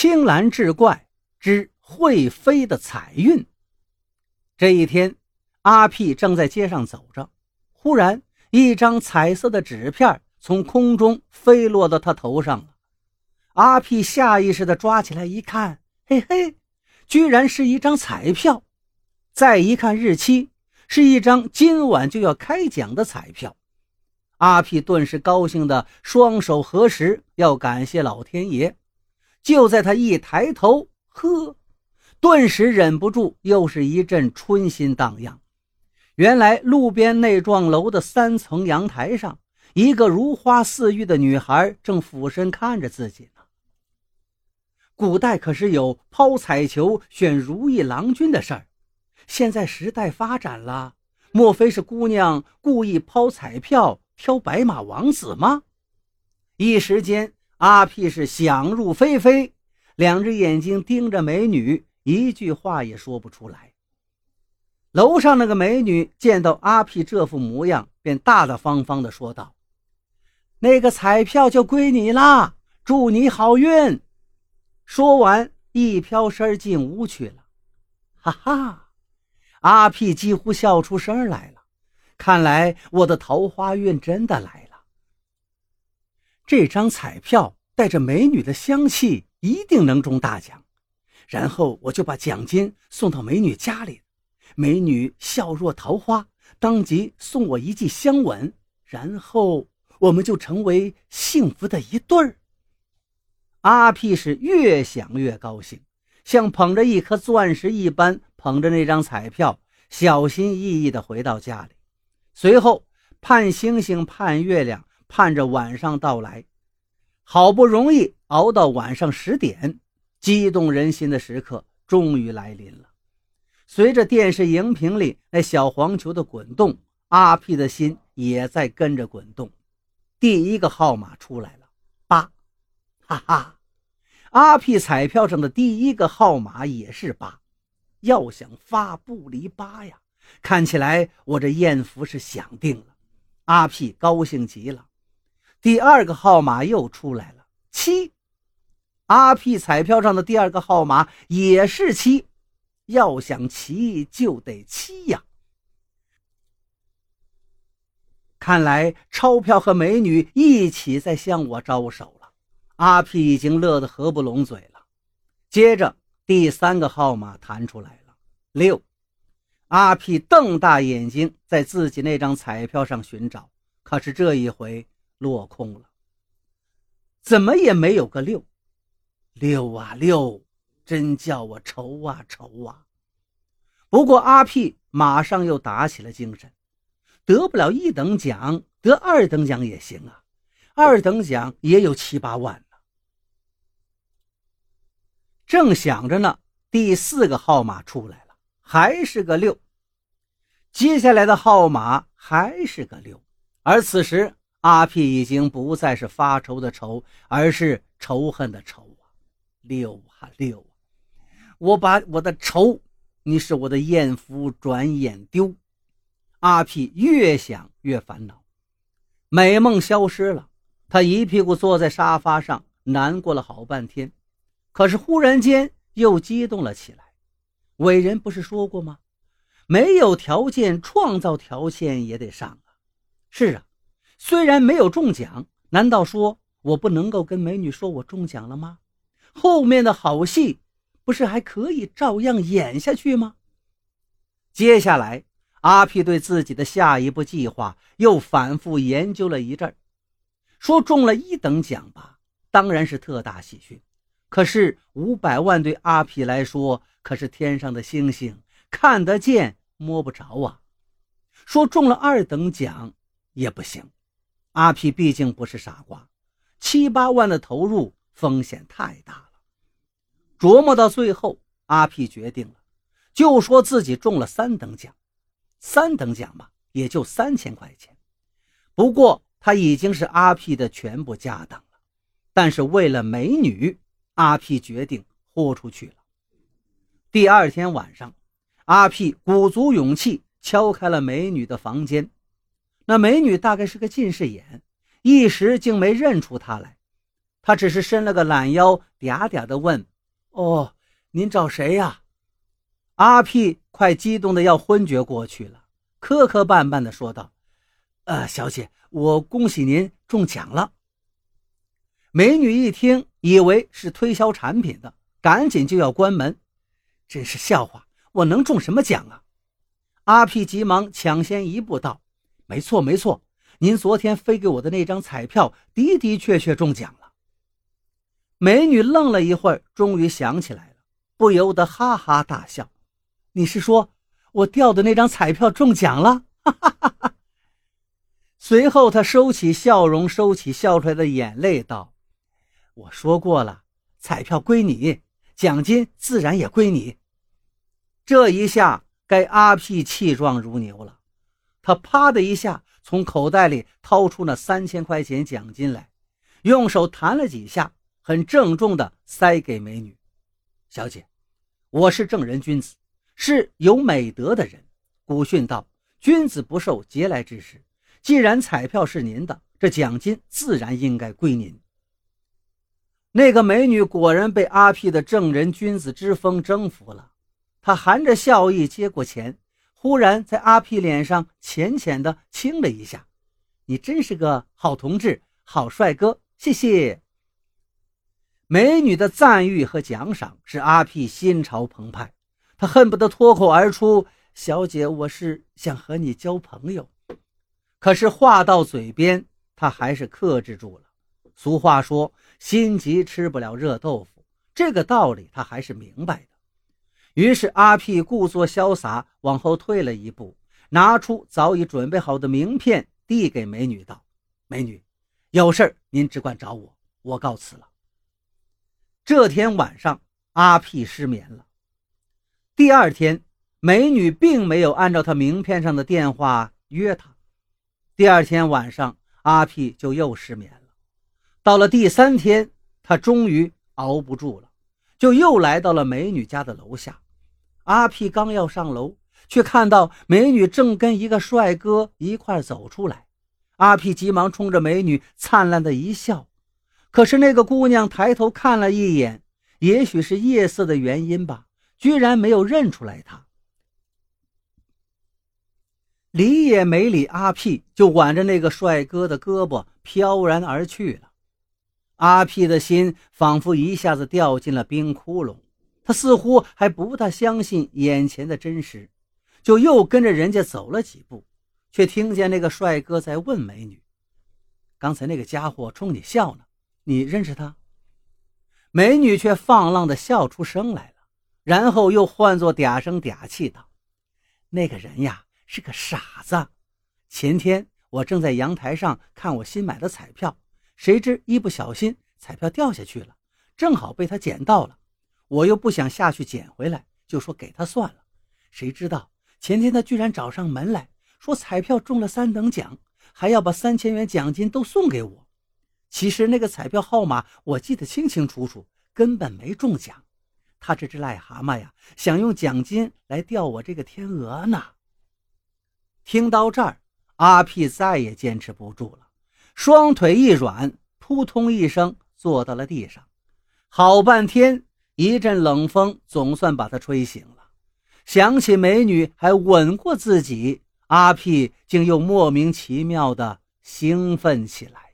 青蓝志怪之会飞的彩云。这一天，阿屁正在街上走着，忽然一张彩色的纸片从空中飞落到他头上。阿屁下意识地抓起来一看，嘿嘿，居然是一张彩票。再一看日期，是一张今晚就要开奖的彩票。阿屁顿时高兴的双手合十，要感谢老天爷。就在他一抬头，呵，顿时忍不住又是一阵春心荡漾。原来路边那幢楼的三层阳台上，一个如花似玉的女孩正俯身看着自己呢。古代可是有抛彩球选如意郎君的事儿，现在时代发展了，莫非是姑娘故意抛彩票？挑白马王子吗？一时间，阿屁是想入非非，两只眼睛盯着美女，一句话也说不出来。楼上那个美女见到阿屁这副模样，便大大方方地说道：“那个彩票就归你啦，祝你好运。”说完，一飘身进屋去了。哈哈，阿屁几乎笑出声来了。看来我的桃花运真的来了。这张彩票带着美女的香气，一定能中大奖。然后我就把奖金送到美女家里，美女笑若桃花，当即送我一记香吻，然后我们就成为幸福的一对儿。阿屁是越想越高兴，像捧着一颗钻石一般捧着那张彩票，小心翼翼地回到家里。随后盼星星盼月亮，盼着晚上到来。好不容易熬到晚上十点，激动人心的时刻终于来临了。随着电视荧屏里那小黄球的滚动，阿屁的心也在跟着滚动。第一个号码出来了，八，哈哈！阿屁彩票上的第一个号码也是八，要想发不离八呀。看起来我这艳福是享定了，阿屁高兴极了。第二个号码又出来了，七。阿屁彩票上的第二个号码也是七，要想齐就得七呀。看来钞票和美女一起在向我招手了，阿屁已经乐得合不拢嘴了。接着第三个号码弹出来了，六。阿屁瞪大眼睛在自己那张彩票上寻找，可是这一回落空了，怎么也没有个六。六啊六，真叫我愁啊愁啊！不过阿屁马上又打起了精神，得不了一等奖，得二等奖也行啊，二等奖也有七八万呢。正想着呢，第四个号码出来了。还是个六，接下来的号码还是个六，而此时阿屁已经不再是发愁的愁，而是仇恨的仇啊！六啊六啊，我把我的愁，你是我的艳福，转眼丢。阿屁越想越烦恼，美梦消失了，他一屁股坐在沙发上，难过了好半天，可是忽然间又激动了起来。伟人不是说过吗？没有条件，创造条件也得上啊！是啊，虽然没有中奖，难道说我不能够跟美女说我中奖了吗？后面的好戏不是还可以照样演下去吗？接下来，阿屁对自己的下一步计划又反复研究了一阵说中了一等奖吧，当然是特大喜讯。可是五百万对阿屁来说可是天上的星星，看得见摸不着啊！说中了二等奖也不行，阿屁毕竟不是傻瓜，七八万的投入风险太大了。琢磨到最后，阿屁决定了，就说自己中了三等奖，三等奖嘛，也就三千块钱。不过他已经是阿屁的全部家当了，但是为了美女。阿屁决定豁出去了。第二天晚上，阿屁鼓足勇气敲开了美女的房间。那美女大概是个近视眼，一时竟没认出他来。他只是伸了个懒腰，嗲嗲地问：“哦，您找谁呀？”阿屁快激动的要昏厥过去了，磕磕绊绊地说道：“呃，小姐，我恭喜您中奖了。”美女一听，以为是推销产品的，赶紧就要关门。真是笑话，我能中什么奖啊？阿屁急忙抢先一步道：“没错，没错，您昨天飞给我的那张彩票的的确确中奖了。”美女愣了一会儿，终于想起来了，不由得哈哈大笑。你是说我掉的那张彩票中奖了？哈哈哈哈！随后，他收起笑容，收起笑出来的眼泪，道：“我说过了，彩票归你，奖金自然也归你。”这一下，该阿屁气壮如牛了。他啪的一下从口袋里掏出那三千块钱奖金来，用手弹了几下，很郑重地塞给美女：“小姐，我是正人君子。”是有美德的人。古训道：“君子不受嗟来之食。”既然彩票是您的，这奖金自然应该归您。那个美女果然被阿屁的正人君子之风征服了。她含着笑意接过钱，忽然在阿屁脸上浅浅的亲了一下：“你真是个好同志，好帅哥，谢谢。”美女的赞誉和奖赏使阿屁心潮澎湃。他恨不得脱口而出：“小姐，我是想和你交朋友。”可是话到嘴边，他还是克制住了。俗话说：“心急吃不了热豆腐。”这个道理他还是明白的。于是阿屁故作潇洒，往后退了一步，拿出早已准备好的名片，递给美女道：“美女，有事您只管找我，我告辞了。”这天晚上，阿屁失眠了。第二天，美女并没有按照他名片上的电话约他。第二天晚上，阿屁就又失眠了。到了第三天，他终于熬不住了，就又来到了美女家的楼下。阿屁刚要上楼，却看到美女正跟一个帅哥一块走出来。阿屁急忙冲着美女灿烂的一笑，可是那个姑娘抬头看了一眼，也许是夜色的原因吧。居然没有认出来他，理也没理阿屁，就挽着那个帅哥的胳膊飘然而去了。阿屁的心仿佛一下子掉进了冰窟窿，他似乎还不大相信眼前的真实，就又跟着人家走了几步，却听见那个帅哥在问美女：“刚才那个家伙冲你笑呢，你认识他？”美女却放浪的笑出声来了。然后又换作嗲声嗲气道：“那个人呀是个傻子。前天我正在阳台上看我新买的彩票，谁知一不小心彩票掉下去了，正好被他捡到了。我又不想下去捡回来，就说给他算了。谁知道前天他居然找上门来说彩票中了三等奖，还要把三千元奖金都送给我。其实那个彩票号码我记得清清楚楚，根本没中奖。”他这只癞蛤蟆呀，想用奖金来钓我这个天鹅呢。听到这儿，阿屁再也坚持不住了，双腿一软，扑通一声坐到了地上。好半天，一阵冷风总算把他吹醒了。想起美女还吻过自己，阿屁竟又莫名其妙的兴奋起来。